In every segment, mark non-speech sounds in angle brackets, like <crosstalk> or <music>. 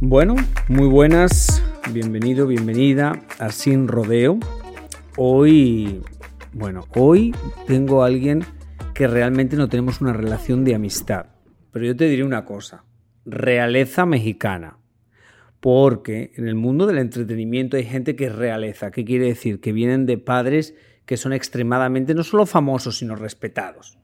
Bueno, muy buenas, bienvenido, bienvenida a Sin Rodeo. Hoy, bueno, hoy tengo a alguien que realmente no tenemos una relación de amistad. Pero yo te diré una cosa, realeza mexicana. Porque en el mundo del entretenimiento hay gente que es realeza. ¿Qué quiere decir? Que vienen de padres que son extremadamente no solo famosos, sino respetados.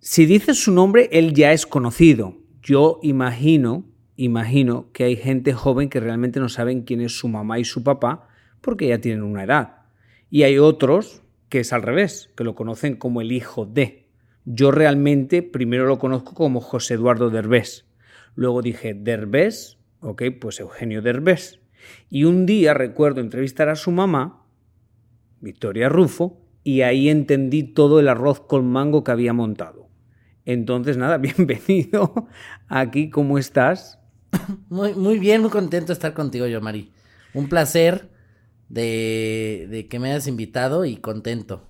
Si dices su nombre, él ya es conocido. Yo imagino imagino que hay gente joven que realmente no saben quién es su mamá y su papá porque ya tienen una edad. Y hay otros que es al revés, que lo conocen como el hijo de. Yo realmente primero lo conozco como José Eduardo Derbez. Luego dije Derbez, ok, pues Eugenio Derbez. Y un día recuerdo entrevistar a su mamá, Victoria Rufo, y ahí entendí todo el arroz con mango que había montado. Entonces, nada, <laughs> bienvenido aquí, ¿cómo estás? <coughs> Muy, muy bien, muy contento de estar contigo, yo, Mari. Un placer de, de, que me hayas invitado y contento.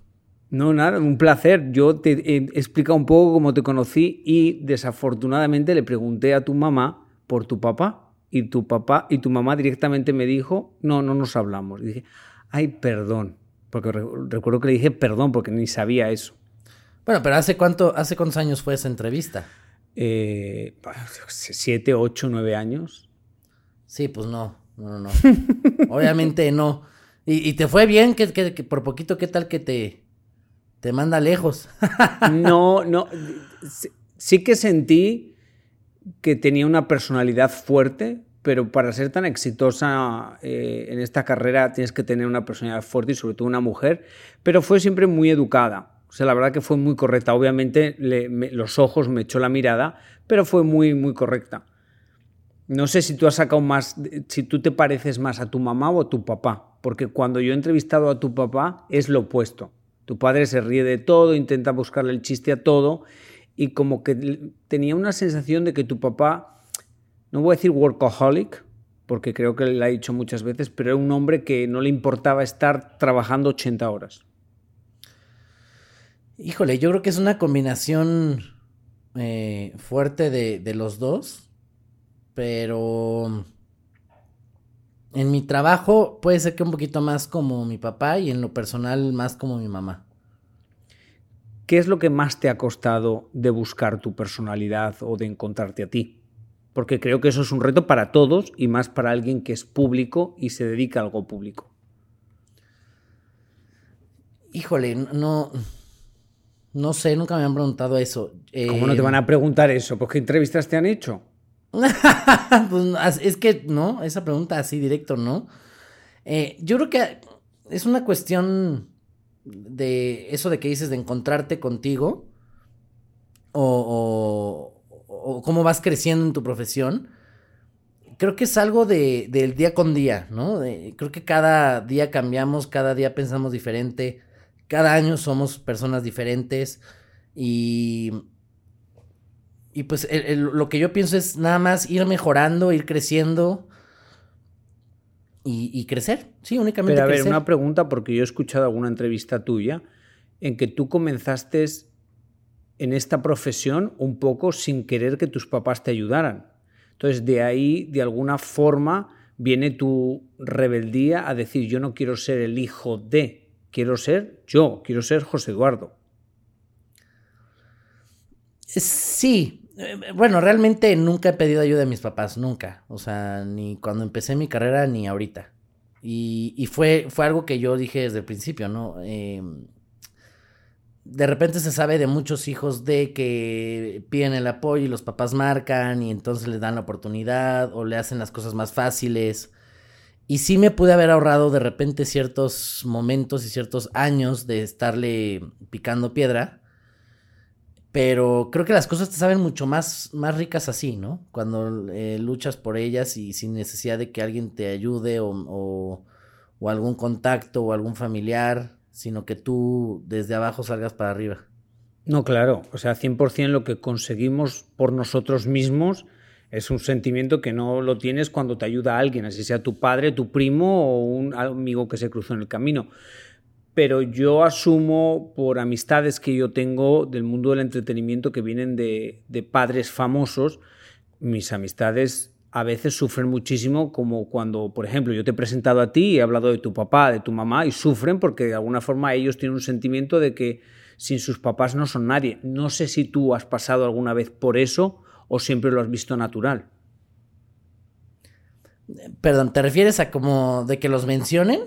No, nada, un placer. Yo te he explicado un poco cómo te conocí y desafortunadamente le pregunté a tu mamá por tu papá y tu papá y tu mamá directamente me dijo, no, no nos hablamos. Y dije, ay, perdón, porque recuerdo que le dije perdón porque ni sabía eso. Bueno, pero ¿hace, cuánto, hace cuántos años fue esa entrevista? Eh, siete, ocho, nueve años. Sí, pues no, no, no. <laughs> Obviamente no. ¿Y, te fue bien? que, por poquito qué tal que te, te manda lejos? <laughs> no, no. Sí que sentí que tenía una personalidad fuerte, pero para ser tan exitosa eh, en esta carrera tienes que tener una personalidad fuerte y sobre todo una mujer, pero fue siempre muy educada. Sea, la verdad que fue muy correcta. Obviamente los ojos me echó la mirada, pero fue muy, muy correcta. No sé si tú has sacado más, si tú te pareces más a tu mamá o a tu papá, porque cuando yo he entrevistado a tu papá es lo opuesto. Tu padre se ríe de todo, intenta buscarle el chiste a todo y como que tenía una sensación de que tu papá, no voy a decir workaholic, porque creo que le ha dicho muchas veces, pero era un hombre que no le importaba estar trabajando 80 horas. Híjole, yo creo que es una combinación eh, fuerte de, los dos, pero en mi trabajo puede ser que un poquito más como mi papá y en lo personal más como mi mamá. ¿Qué es lo que más te ha costado de buscar tu personalidad o de encontrarte a ti? Porque creo que eso es un reto para todos y más para alguien que es público y se dedica a algo público. Híjole, no, no sé, nunca me han preguntado eso. ¿Cómo no te van a preguntar eso? ¿Pues qué entrevistas te han hecho? <laughs> pues, es que, no, esa pregunta así directo, ¿no? Eh, yo creo que es una cuestión de eso de que dices de encontrarte contigo o, o, cómo vas creciendo en tu profesión. Creo que es algo de, del día con día, ¿no? creo que cada día cambiamos, cada día pensamos diferente cada año somos personas diferentes y, y pues lo que yo pienso es nada más ir mejorando, ir creciendo y, crecer, sí, únicamente. Pero a ver, una pregunta, porque yo he escuchado alguna entrevista tuya en que tú comenzaste en esta profesión un poco sin querer que tus papás te ayudaran. Entonces, de ahí, de alguna forma, viene tu rebeldía a decir, yo no quiero ser el hijo de, quiero ser yo, quiero ser José Eduardo. Sí, bueno, realmente nunca he pedido ayuda de mis papás, nunca. O sea, ni cuando empecé mi carrera ni ahorita. Y, fue, fue algo que yo dije desde el principio, ¿no? Eh, de repente se sabe de muchos hijos de que piden el apoyo y los papás marcan y entonces les dan la oportunidad o le hacen las cosas más fáciles. Y sí me pude haber ahorrado de repente ciertos momentos y ciertos años de estarle picando piedra. Pero creo que las cosas te saben mucho más, más ricas así, ¿no? Cuando eh, luchas por ellas y sin necesidad de que alguien te ayude o, o, algún contacto o algún familiar sino que tú desde abajo salgas para arriba. No, claro, o sea, 100% lo que conseguimos por nosotros mismos es un sentimiento que no lo tienes cuando te ayuda alguien, así sea tu padre, tu primo o un amigo que se cruzó en el camino. Pero yo asumo por amistades que yo tengo del mundo del entretenimiento que vienen de, de padres famosos, mis amistades a veces sufren muchísimo, como cuando, por ejemplo, yo te he presentado a ti y he hablado de tu papá, de tu mamá, y sufren porque de alguna forma ellos tienen un sentimiento de que sin sus papás no son nadie. No sé si tú has pasado alguna vez por eso o siempre lo has visto natural. Perdón, ¿te refieres a como de que los mencionen?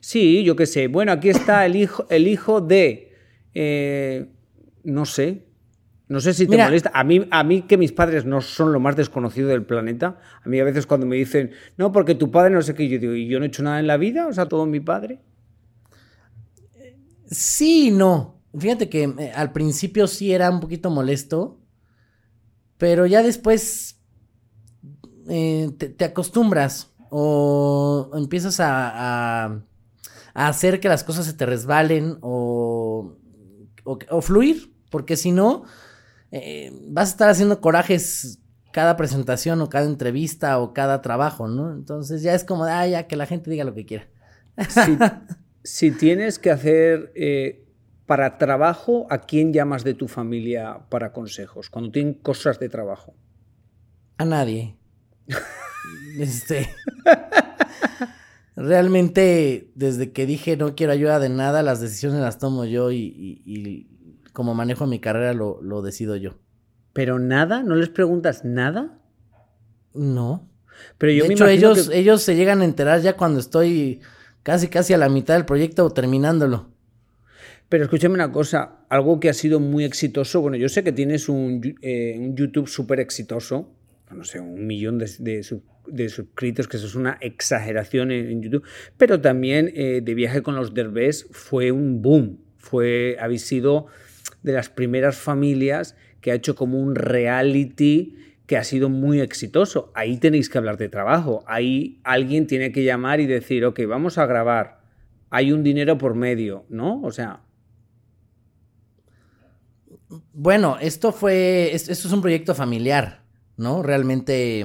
Sí, yo qué sé. Bueno, aquí está el hijo, el hijo de, eh, no sé, no sé si te molesta. A mí, a mí que mis padres no son lo más desconocido del planeta. A mí a veces cuando me dicen, no, porque tu padre no sé qué, yo digo, ¿y yo no he hecho nada en la vida? O sea, todo mi padre. Sí, no. Fíjate que eh, al principio sí era un poquito molesto, pero ya después eh, te, acostumbras o empiezas a, hacer que las cosas se te resbalen o, o fluir, porque si no, eh, vas a estar haciendo corajes cada presentación o cada entrevista o cada trabajo, ¿no? Entonces ya es como, ah, ya que la gente diga lo que quiera. Si, tienes que hacer eh, para trabajo, ¿a quién llamas de tu familia para consejos? Cuando tienen cosas de trabajo. A nadie. <laughs> este. Realmente, desde que dije no quiero ayuda de nada, las decisiones las tomo yo y como manejo mi carrera lo, lo decido yo. ¿Pero nada? ¿No les preguntas nada? No. Pero yo de hecho, ellos, ellos se llegan a enterar ya cuando estoy casi casi a la mitad del proyecto o terminándolo. Pero escúchame una cosa, algo que ha sido muy exitoso, bueno, yo sé que tienes un, eh, un YouTube súper exitoso, no sé, un millón de, de, suscritos, que eso es una exageración en, YouTube, pero también eh, de viaje con los Derbez fue un boom, fue, habéis sido de las primeras familias que ha hecho como un reality que ha sido muy exitoso. Ahí tenéis que hablar de trabajo. Ahí alguien tiene que llamar y decir, ok, vamos a grabar. Hay un dinero por medio, ¿no? O sea. Bueno, esto fue. Esto es un proyecto familiar, ¿no? Realmente.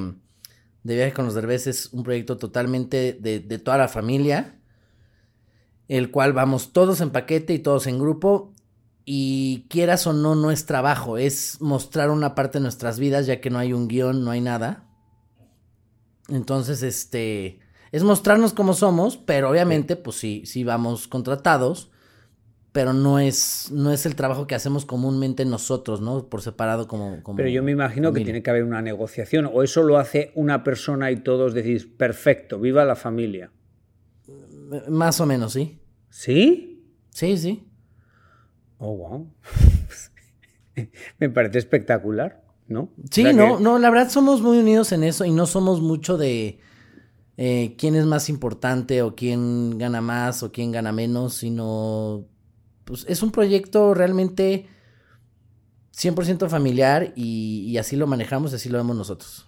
De viaje con los derbes es un proyecto totalmente de, de toda la familia. El cual vamos todos en paquete y todos en grupo y quieras o no, no es trabajo, es mostrar una parte de nuestras vidas, ya que no hay un guion, no hay nada. Entonces, este, es mostrarnos cómo somos, pero obviamente, pues sí, sí vamos contratados, pero no es, no es el trabajo que hacemos comúnmente nosotros, ¿no? Por separado como... como pero yo me imagino que tiene que haber una negociación, o eso lo hace una persona y todos decís, perfecto, viva la familia. Más o menos, sí. ¿Sí? Sí, sí. Oh, wow. <laughs> Me parece espectacular, ¿no? Sí, no, no, la verdad somos muy unidos en eso y no somos mucho de eh, quién es más importante o quién gana más o quién gana menos, sino pues es un proyecto realmente 100% familiar y, y así lo manejamos, así lo vemos nosotros.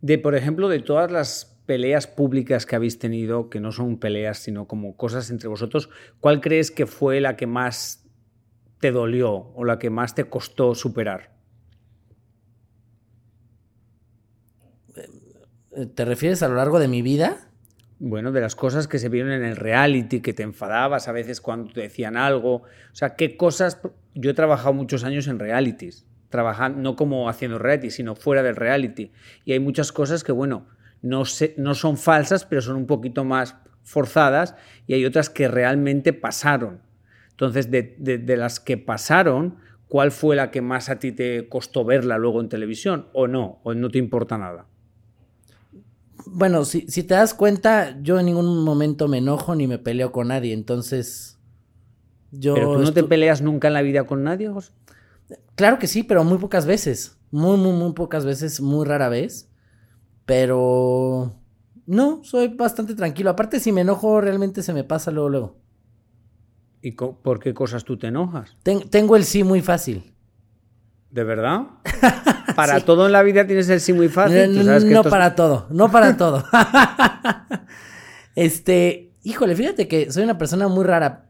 De, por ejemplo, de todas las peleas públicas que habéis tenido, que no son peleas, sino como cosas entre vosotros, ¿cuál crees que fue la que más te dolió o la que más te costó superar? Eh, ¿Te refieres a lo largo de mi vida? Bueno, de las cosas que se vieron en el reality, que te enfadabas a veces cuando te decían algo. O sea, ¿qué cosas? Yo he trabajado muchos años en realities, trabajando no como haciendo reality, sino fuera del reality. Y hay muchas cosas que, bueno, no, no son falsas, pero son un poquito más forzadas y hay otras que realmente pasaron. Entonces, de, las que pasaron, ¿cuál fue la que más a ti te costó verla luego en televisión? ¿O no? ¿O no te importa nada? Bueno, si, si te das cuenta, yo en ningún momento me enojo ni me peleo con nadie, entonces Yo ¿Pero tú no te peleas nunca en la vida con nadie, José? Claro que sí, pero muy pocas veces. Muy, muy, muy pocas veces, muy rara vez. Pero no, soy bastante tranquilo. Aparte, si me enojo, realmente se me pasa luego, luego. ¿Y por qué cosas tú te enojas? Ten- tengo el sí muy fácil. ¿De verdad? <laughs> Para todo en la vida tienes el sí muy fácil. no sabes que para todo, no para todo. <laughs> este, híjole, fíjate que soy una persona muy rara.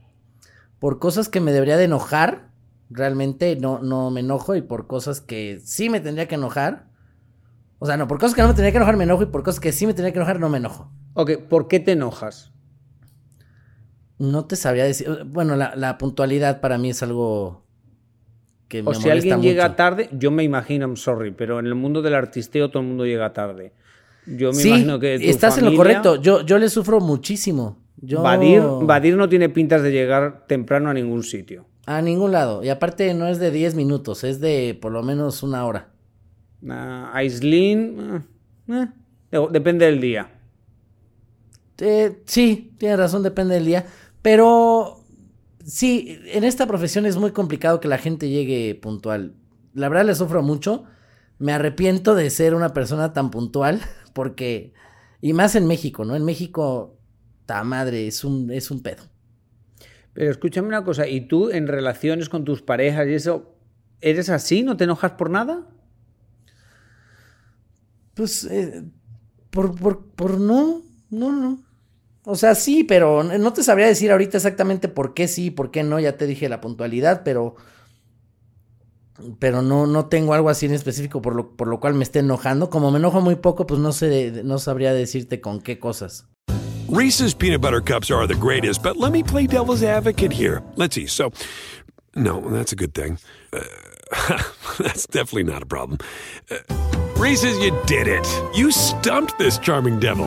Por cosas que me debería de enojar, realmente no, no me enojo. Y por cosas que sí me tendría que enojar. O sea, no, por cosas que no me tendría que enojar me enojo. Y por cosas que sí me tendría que enojar no me enojo. Ok, ¿por qué te enojas? No te sabría decir. Bueno, la, la puntualidad para mí es algo que me O si alguien mucho. llega tarde, yo me imagino, I'm sorry, pero en el mundo del artisteo todo el mundo llega tarde. Yo me Sí, imagino que tu estás en lo correcto. Yo, yo le sufro muchísimo. Yo... Badir, Badir no tiene pintas de llegar temprano a ningún sitio. A ningún lado. Y aparte no es de 10 minutos, es de por lo menos una hora. Aislinn, eh, eh, depende del día. Eh, sí, tienes razón, depende del día. Pero sí, en esta profesión es muy complicado que la gente llegue puntual. La verdad le sufro mucho. Me arrepiento de ser una persona tan puntual <laughs> porque... Y más en México, ¿no? En México, ta madre, es un, es un pedo. Pero escúchame una cosa, ¿y tú en relaciones con tus parejas y eso, eres así? ¿No te enojas por nada? Pues, eh, por, por, por no, no, no. O sea, sí, pero no te sabría decir ahorita exactamente por qué sí, por qué no. Ya te dije la puntualidad, pero. Pero no, no tengo algo así en específico por lo, por lo cual me esté enojando. Como me enojo muy poco, pues no sé, no sabría decirte con qué cosas. Reese's peanut butter cups are the greatest, but let me play devil's advocate here. Let's see. So, no, that's a good thing. Uh, <laughs> that's definitely not a problem. Uh, Reese's, you did it. You stumped this charming devil.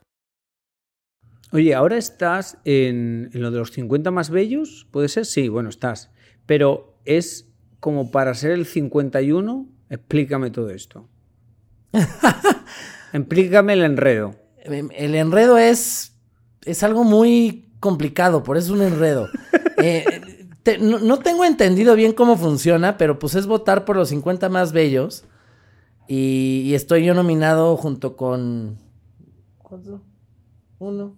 Oye, ¿ahora estás en, en lo de los 50 más bellos? ¿Puede ser? Sí, bueno, estás. Pero es como para ser el 51, explícame todo esto. <laughs> explícame el enredo. Em, El enredo es. Es algo muy complicado, por eso es un enredo. <laughs> Eh, te- no, no tengo entendido bien cómo funciona, pero pues es votar por los 50 más bellos. Y, y estoy yo nominado junto con. ¿Cuánto? Uno.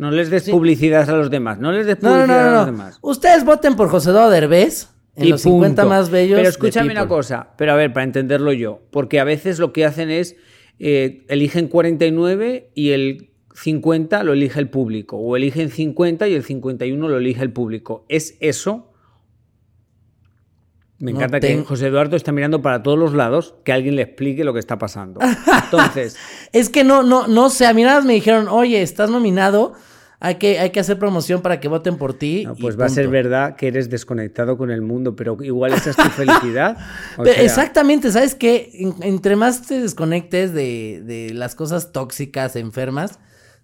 No les des Sí. publicidad a los demás. No les des publicidad no, no, a los demás. Ustedes voten por José Eduardo Derbez en Y los 50 punto. más bellos. Pero escúchame una cosa, pero a ver, para entenderlo yo, porque a veces lo que hacen es eh, eligen 49 y el 50 lo elige el público, o eligen 50 y el 51 lo elige el público. ¿Es eso? Me No encanta que ten- José Eduardo está mirando para todos los lados, que alguien le explique lo que está pasando. <laughs> Entonces, Es que no, no, no sé. A mí nada más me dijeron, oye, estás nominado. Hay que, hay que hacer promoción para que voten por ti. no, y pues va a ser punto". verdad que eres desconectado con el mundo, pero igual esa es tu felicidad. <laughs> Pero sea, exactamente, ¿sabes qué? En- entre más te desconectes de, de las cosas tóxicas, enfermas,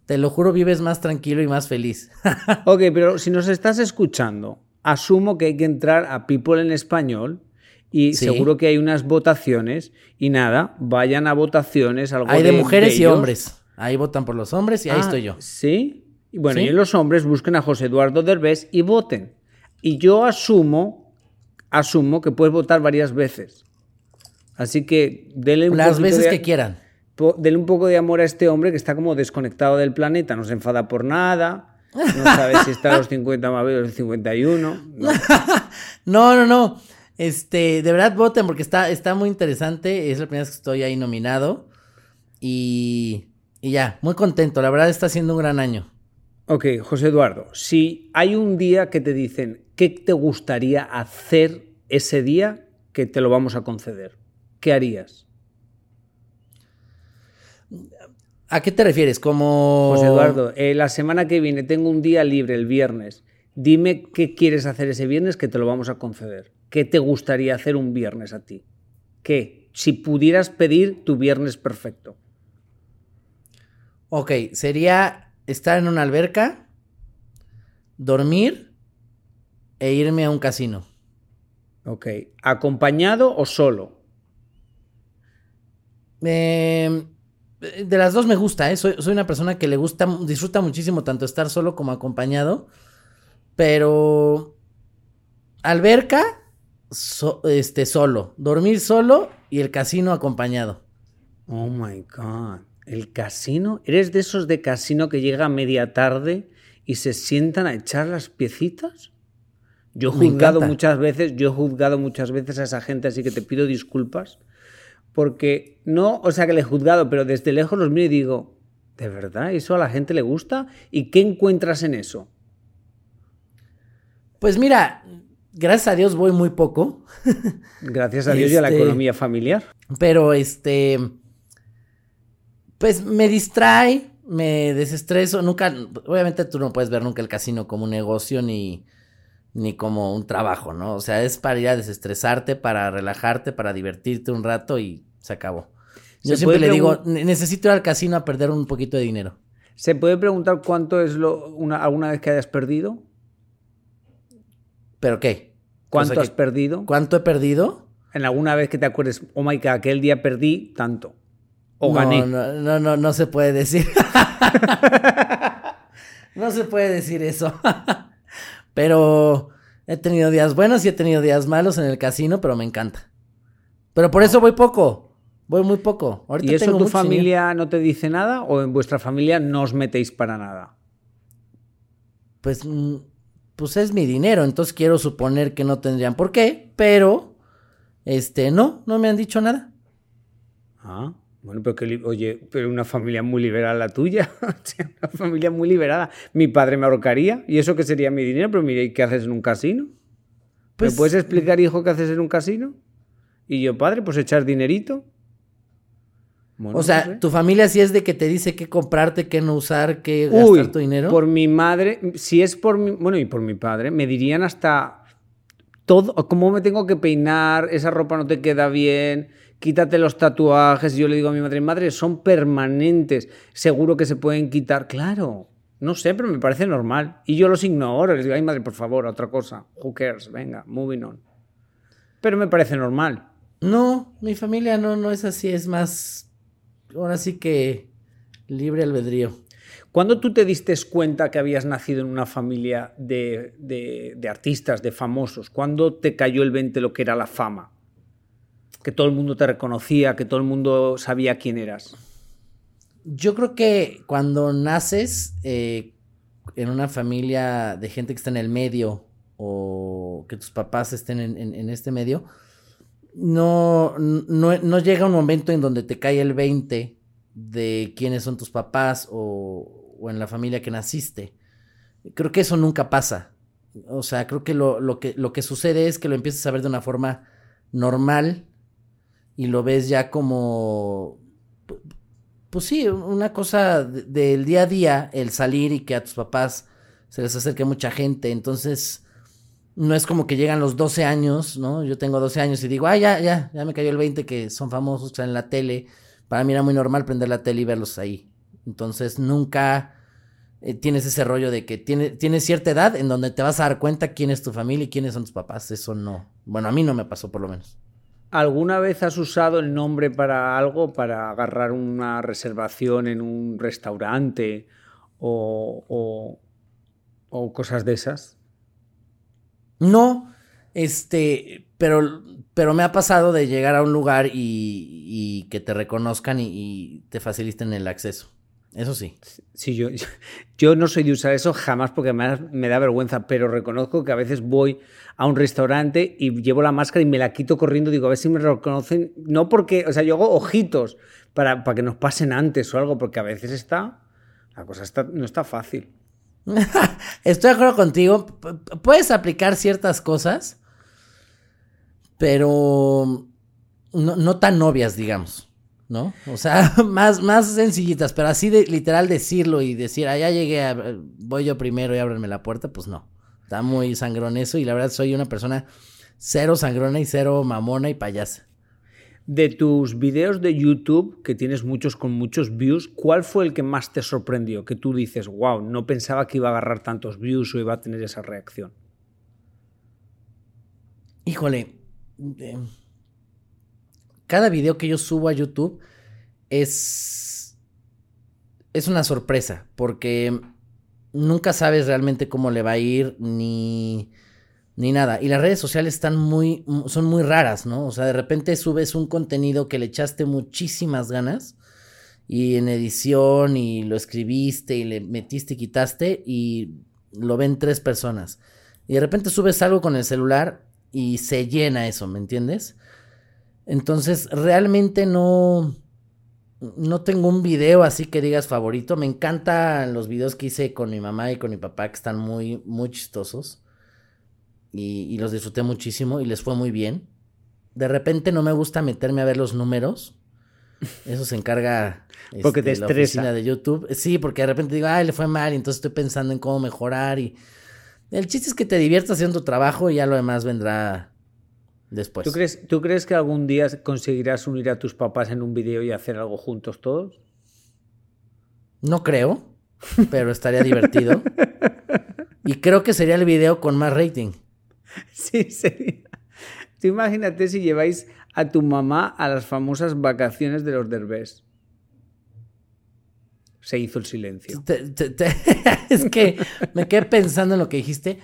te lo juro, vives más tranquilo y más feliz. <laughs> Ok, pero si nos estás escuchando, asumo que hay que entrar a People en español y Sí. seguro que hay unas votaciones y nada, vayan a votaciones. Algo Hay de mujeres y bellos. hombres. Ahí votan por los hombres y ahí Ah, estoy yo. Sí. Bueno, Sí. y los hombres busquen a José Eduardo Derbez y voten. Y yo asumo, asumo que puedes votar varias veces. Así que dele un Las veces de- que quieran. Dele un poco de amor a este hombre que está como desconectado del planeta, no se enfada por nada, no sabe si está a los 50 más o los 51. no. <laughs> No, no, no. Este, de verdad voten porque está, está muy interesante. Es la primera vez que estoy ahí nominado. Y, y ya, muy contento. La verdad está siendo un gran año. Ok, José Eduardo, si hay un día que te dicen qué te gustaría hacer ese día, que te lo vamos a conceder, ¿qué harías? ¿A qué te refieres? Como... José Eduardo, eh, la semana que viene tengo un día libre, el viernes. Dime qué quieres hacer ese viernes que te lo vamos a conceder. ¿Qué te gustaría hacer un viernes a ti? ¿Qué? Si pudieras pedir tu viernes perfecto. Ok, sería estar en una alberca, dormir e irme a un casino. Ok. ¿Acompañado o solo? Eh, de las dos me gusta, ¿eh? soy, soy, una persona que le gusta, disfruta muchísimo tanto estar solo como acompañado. Pero alberca, este, solo. Dormir solo y el casino acompañado. Oh my God. El casino. ¿Eres de esos de casino que llega a media tarde y se sientan a echar las piecitas? Yo he juzgado muchas veces, yo he juzgado muchas veces a esa gente, así que te pido disculpas porque no, o sea que le he juzgado, pero desde lejos los miro y digo, ¿de verdad eso a la gente le gusta? ¿Y qué encuentras en eso? Pues mira, gracias a Dios voy muy poco. Gracias a Dios y a la este, economía familiar. Pero este, pues me distrae, me desestreso. Nunca, obviamente tú no puedes ver nunca el casino como un negocio ni, ni como un trabajo, ¿no? O sea, es para ir a desestresarte, para relajarte, para divertirte un rato y se acabó. Yo siempre le digo, necesito ir al casino a perder un poquito de dinero. ¿Se puede preguntar cuánto es lo una, alguna vez que hayas perdido? ¿Pero qué? ¿Cuánto has perdido? ¿Cuánto he perdido? En alguna vez que te acuerdes, oh my god, aquel día perdí tanto. O gané. No, no, no, no se puede decir. <laughs> no se puede decir eso. <laughs> pero he tenido días buenos y he tenido días malos en el casino, pero me encanta. Pero por eso voy poco. Voy muy poco. ¿Y eso tu familia no te dice nada o en vuestra familia no os metéis para nada? Pues, mm, pues es mi dinero, entonces quiero suponer que no tendrían por qué, pero este no, no me han dicho nada. Ah, bueno, pero que, oye, pero una familia muy liberal la tuya, <laughs> una familia muy liberada. Mi padre me ahorcaría y eso que sería mi dinero, pero mire, ¿qué haces en un casino? Pues, ¿Me puedes explicar, hijo, qué haces en un casino? Y yo, padre, pues echar dinerito o sea, tu familia sí es de que te dice qué comprarte, qué no usar, qué gastar tu dinero. Por mi madre, si es por mi, bueno, y por mi padre, me dirían hasta todo, cómo me tengo que peinar, esa ropa no te queda bien, quítate los tatuajes. Yo le digo a mi madre, madre, son permanentes, seguro que se pueden quitar. Claro, no sé, pero me parece normal. Y yo los ignoro, les digo, ay madre, por favor, otra cosa. Who cares? Venga, moving on. Pero me parece normal. No, mi familia no, no es así, es más ahora sí que libre albedrío. ¿Cuándo tú te diste cuenta que habías nacido en una familia de, de, artistas, de famosos? ¿Cuándo te cayó el 20 lo que era la fama? Que todo el mundo te reconocía, que todo el mundo sabía quién eras. Yo creo que cuando naces eh, en una familia de gente que está en el medio o que tus papás estén en este medio, no, no, llega un momento en donde te cae el 20 de quiénes son tus papás o, o, en la familia que naciste. Creo que eso nunca pasa. O sea, creo que lo, lo que lo que sucede es que lo empiezas a ver de una forma normal y lo ves ya como, pues sí, una cosa del día a día, el salir y que a tus papás se les acerque mucha gente. Entonces, no es como que llegan los 12 años, ¿no? Yo tengo 12 años y digo, ah, ya, ya, ya me cayó el 20 que son famosos, están en la tele. Para mí era muy normal prender la tele y verlos ahí. Entonces nunca eh, tienes ese rollo de que tiene, tienes cierta edad en donde te vas a dar cuenta quién es tu familia y quiénes son tus papás. Eso no. Bueno, a mí no me pasó por lo menos. ¿Alguna vez has usado el nombre para algo, para agarrar una reservación en un restaurante o, o, o cosas de esas? No, este, pero, pero me ha pasado de llegar a un lugar y, que te reconozcan y, te faciliten el acceso. Eso sí. Sí, yo, yo no soy de usar eso jamás porque me me da vergüenza, pero reconozco que a veces voy a un restaurante y llevo la máscara y me la quito corriendo, digo, a ver si me reconocen. No porque, o sea, yo hago ojitos para, para que nos pasen antes o algo, porque a veces está, la cosa está, no está fácil. <laughs> Estoy de acuerdo contigo. Puedes aplicar ciertas cosas, pero no, tan obvias, digamos. ¿No? O sea, <laughs> más, más sencillitas, pero así de literal decirlo y decir, ah, ya llegué, voy yo primero y ábranme la puerta, pues no. Está muy sangrón eso y la verdad soy una persona cero sangrona y cero mamona y payasa. De tus videos de YouTube, que tienes muchos con muchos views, ¿cuál fue el que más te sorprendió? Que tú dices, wow, no pensaba que iba a agarrar tantos views o iba a tener esa reacción. Híjole, eh, cada video que yo subo a YouTube es, es una sorpresa, porque nunca sabes realmente cómo le va a ir ni, ni nada. Y las redes sociales están muy, son muy raras, ¿no? O sea, de repente subes un contenido que le echaste muchísimas ganas y en edición y lo escribiste y le metiste y quitaste y lo ven tres personas. Y de repente subes algo con el celular y se llena eso, ¿me entiendes? Entonces, realmente no, no tengo un video así que digas favorito. Me encantan los videos que hice con mi mamá y con mi papá, que están muy, muy chistosos. Y, los disfruté muchísimo y les fue muy bien. De repente no me gusta meterme a ver los números. Eso se encarga <laughs> porque te este, la oficina de YouTube. Sí, porque de repente digo, ay, le fue mal, y entonces estoy pensando en cómo mejorar. Y el chiste es que te diviertas haciendo tu trabajo y ya lo demás vendrá después. ¿Tú crees, ¿Tú crees que algún día conseguirás unir a tus papás en un video y hacer algo juntos todos? No creo, pero estaría divertido. y creo que sería el video con más rating. <laughs> Sí, sería. Tú imagínate si lleváis a tu mamá a las famosas vacaciones de los derbés. Se hizo el silencio. <laughs> es que me quedé pensando en lo que dijiste.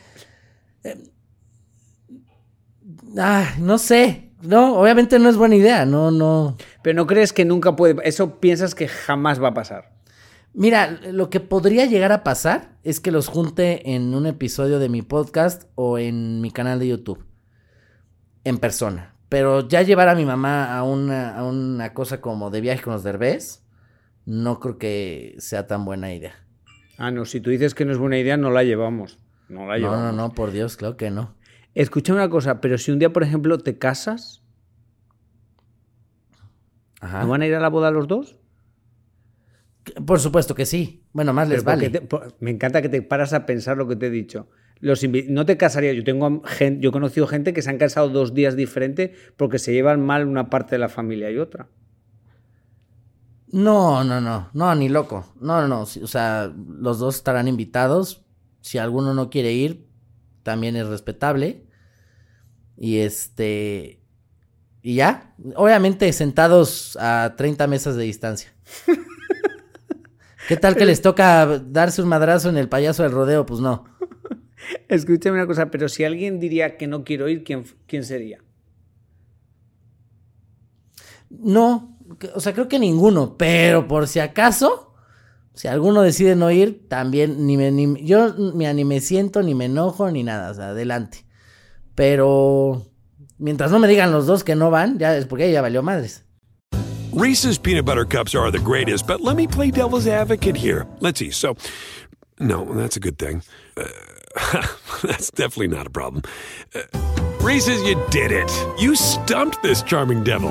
Ah, no sé. No, obviamente no es buena idea. No, no. Pero no crees que nunca puede. Eso piensas que jamás va a pasar. Mira, lo que podría llegar a pasar es que los junte en un episodio de mi podcast o en mi canal de YouTube. En persona. Pero ya llevar a mi mamá a una, a una cosa como de viaje con los derbés, no creo que sea tan buena idea. Ah, no, si tú dices que no es buena idea, no la llevamos. No la llevamos. No, no, no, por Dios, claro que no. Escucha una cosa, pero si un día, por ejemplo, te casas, ¿no van a ir a la boda los dos? Por supuesto que sí. Bueno, más les vale. me encanta que te paras a pensar lo que te he dicho. Los no te casaría. Yo tengo gente, yo he conocido gente que se han casado dos días diferentes porque se llevan mal una parte de la familia y otra. No, no, no, no, ni loco. No, no, no. O sea, los dos estarán invitados. Si alguno no quiere ir, también es respetable. Y este. Y ya, obviamente sentados a 30 mesas de distancia. ¿Qué tal que les toca darse un madrazo en el payaso del rodeo? Pues no. Escúchame una cosa, pero si alguien diría que no quiero ir, ¿quién, quién sería? No, o sea, creo que ninguno, pero por si acaso, si alguno decide no ir, también ni me, ni, yo ni me siento, ni me enojo, ni nada, adelante. Pero mientras no me digan los dos que no van, ya es porque ya valió madres. Reese's peanut butter cups are the greatest, but let me play devil's advocate here. Let's see. So, no, that's a good thing. Uh, <laughs> that's definitely not a problem. Uh, Reese's, you did it. You stumped this charming devil.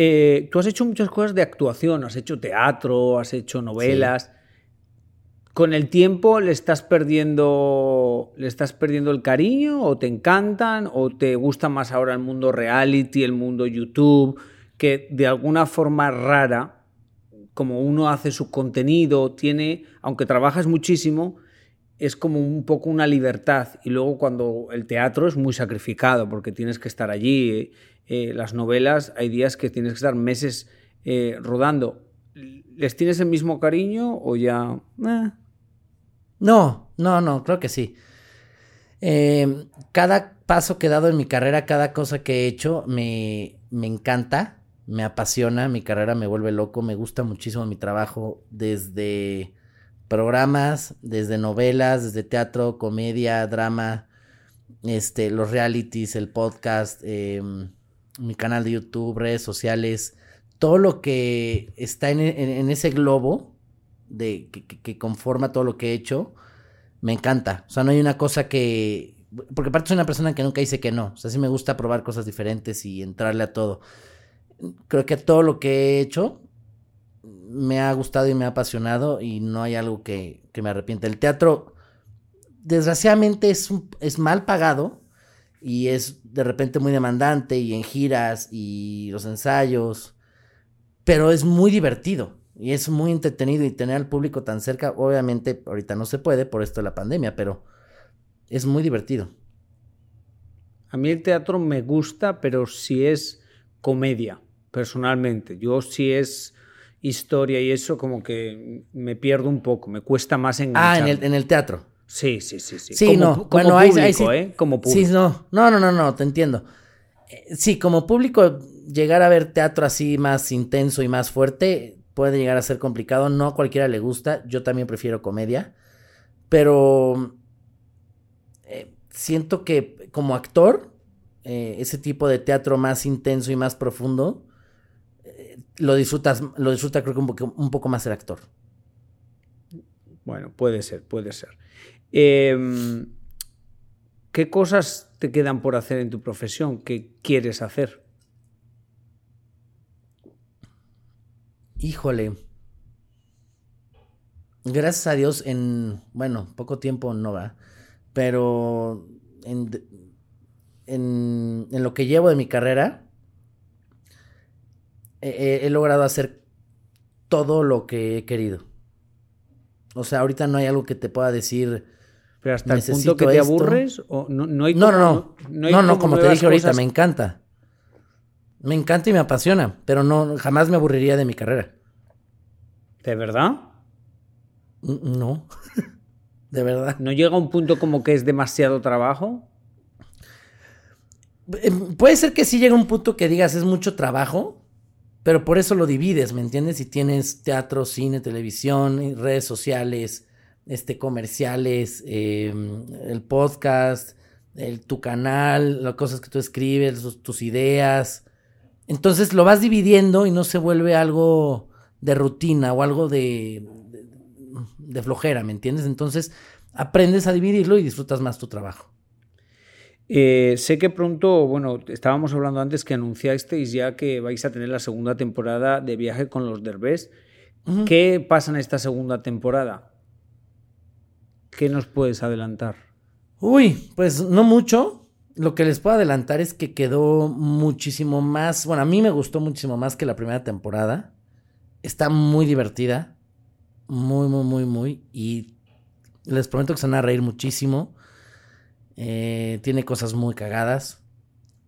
Eh, tú has hecho muchas cosas de actuación, has hecho teatro, has hecho novelas. ¿Con el tiempo le estás perdiendo le estás perdiendo el cariño o te encantan o te gusta más ahora el mundo reality, el mundo YouTube, que de alguna forma rara, como uno hace su contenido, tiene, aunque trabajas muchísimo, es como un poco una libertad. Y luego cuando el teatro es muy sacrificado porque tienes que estar allí eh, las novelas hay días que tienes que estar meses eh, rodando. ¿Les tienes el mismo cariño o ya... Eh? No, no, no, creo que sí. Eh, cada paso que he dado en mi carrera, cada cosa que he hecho, me, me encanta, me apasiona, mi carrera me vuelve loco, me gusta muchísimo mi trabajo desde programas, desde novelas, desde teatro, comedia, drama, este, los realities, el podcast, em, mi canal de YouTube, redes sociales, todo lo que está en, ese globo de, que, conforma todo lo que he hecho, me encanta. O sea, no hay una cosa que... Porque aparte soy una persona que nunca dice que no. O sea, sí me gusta probar cosas diferentes y entrarle a todo. Creo que todo lo que he hecho me ha gustado y me ha apasionado y no hay algo que, que me arrepiente. El teatro, desgraciadamente, es, es mal pagado y es de repente muy demandante y en giras y los ensayos, pero es muy divertido y es muy entretenido y tener al público tan cerca, obviamente ahorita no se puede por esto de la pandemia, pero es muy divertido. A mí el teatro me gusta, pero si es comedia, personalmente. Yo si es historia y eso como que me pierdo un poco, me cuesta más enganchar. Ah, en el, en el teatro. Sí, sí, sí, sí. Sí, como, no. Como bueno, público, ¿eh? Como público. Sí, no. No, no, no, no, te entiendo. Eh, sí, como público, llegar a ver teatro así más intenso y más fuerte puede llegar a ser complicado. No a cualquiera le gusta. Yo también prefiero comedia. Pero eh, siento que como actor, eh, ese tipo de teatro más intenso y más profundo, lo disfrutas, lo disfruta creo que un poco, un poco más el actor. Bueno, puede ser, puede ser. Em, ¿Qué cosas te quedan por hacer en tu profesión? ¿Qué quieres hacer? Híjole. Gracias a Dios en, bueno, poco tiempo no va, pero en, en, en lo que llevo de mi carrera, he, logrado hacer todo lo que he querido. O sea, ahorita no hay algo que te pueda decir. Pero hasta el punto que te aburres o no, no hay no, no, no, no, no, como te dije ahorita, me encanta. Me encanta y me apasiona, pero no, jamás me aburriría de mi carrera. ¿De verdad? No, <laughs> de verdad. ¿No llega a un punto como que es demasiado trabajo? Eh, puede ser que sí llegue a un punto que digas es mucho trabajo, pero por eso lo divides, ¿me entiendes? Si tienes teatro, cine, televisión, redes sociales, este, comerciales, em, el podcast, el, tu canal, las cosas que tú escribes, tus ideas. Entonces lo vas dividiendo y no se vuelve algo de rutina o algo de, de flojera, ¿me entiendes? Entonces aprendes a dividirlo y disfrutas más tu trabajo. Eh, sé que pronto, bueno, estábamos hablando antes que anunciasteis ya que vais a tener la segunda temporada de Viaje con los Derbés. ¿Qué pasa en esta segunda temporada? ¿Qué nos puedes adelantar? Uy, pues no mucho. Lo que les puedo adelantar es que quedó muchísimo más, bueno, a mí me gustó muchísimo más que la primera temporada. Está muy divertida. Muy, muy, muy, muy. Y les prometo que se van a reír muchísimo. Eh, tiene cosas muy cagadas.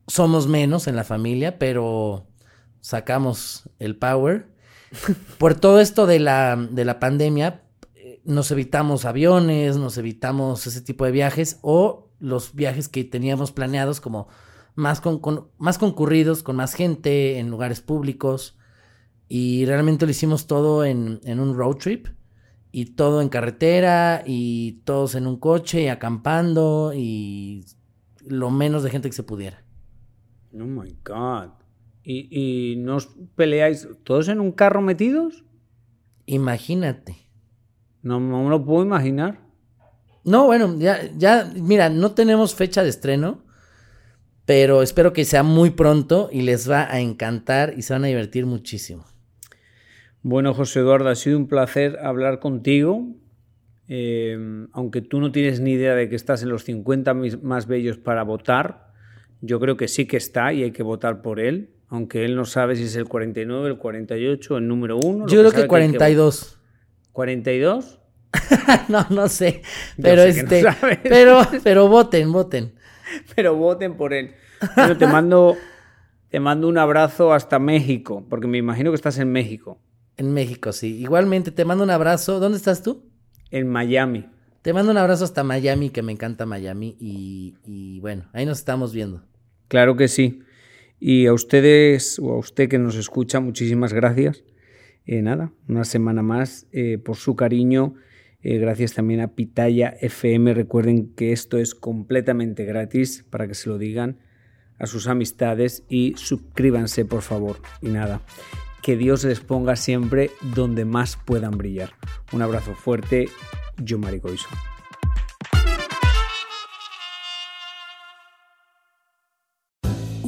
Somos menos en la familia, pero sacamos el power. <laughs> Por todo esto de la, de la pandemia, eh, nos evitamos aviones, nos evitamos ese tipo de viajes o los viajes que teníamos planeados como más, con, más concurridos, con más gente, en lugares públicos. Y realmente lo hicimos todo en, en un road trip y todo en carretera y todos en un coche y acampando y lo menos de gente que se pudiera. Oh my God. ¿Y, y no os peleáis todos en un carro metidos? Imagínate. No, no me lo puedo imaginar. No, bueno, ya, ya, mira, no tenemos fecha de estreno, pero espero que sea muy pronto y les va a encantar y se van a divertir muchísimo. Bueno, José Eduardo, ha sido un placer hablar contigo. Eh, aunque tú no tienes ni idea de que estás en los 50 más bellos para votar, yo creo que sí que está y hay que votar por él, aunque él no sabe si es el 49, el 48, el número uno. Yo creo que, 42. ¿42? <laughs> no, no sé. Pero este. <laughs> pero, pero voten, voten. Pero voten por él. Pero te mando, te mando un abrazo hasta México, porque me imagino que estás en México. En México, sí. Igualmente, te mando un abrazo. ¿Dónde estás tú? En Miami. Te mando un abrazo hasta Miami, que me encanta Miami. Y, y bueno, ahí nos estamos viendo. Claro que sí. Y a ustedes o a usted que nos escucha, muchísimas gracias. Eh, nada, una semana más eh, por su cariño. Eh, gracias también a Pitaya FM. Recuerden que esto es completamente gratis para que se lo digan a sus amistades y suscríbanse por favor. Y nada, que Dios les ponga siempre donde más puedan brillar. Un abrazo fuerte, yo Maricoiso.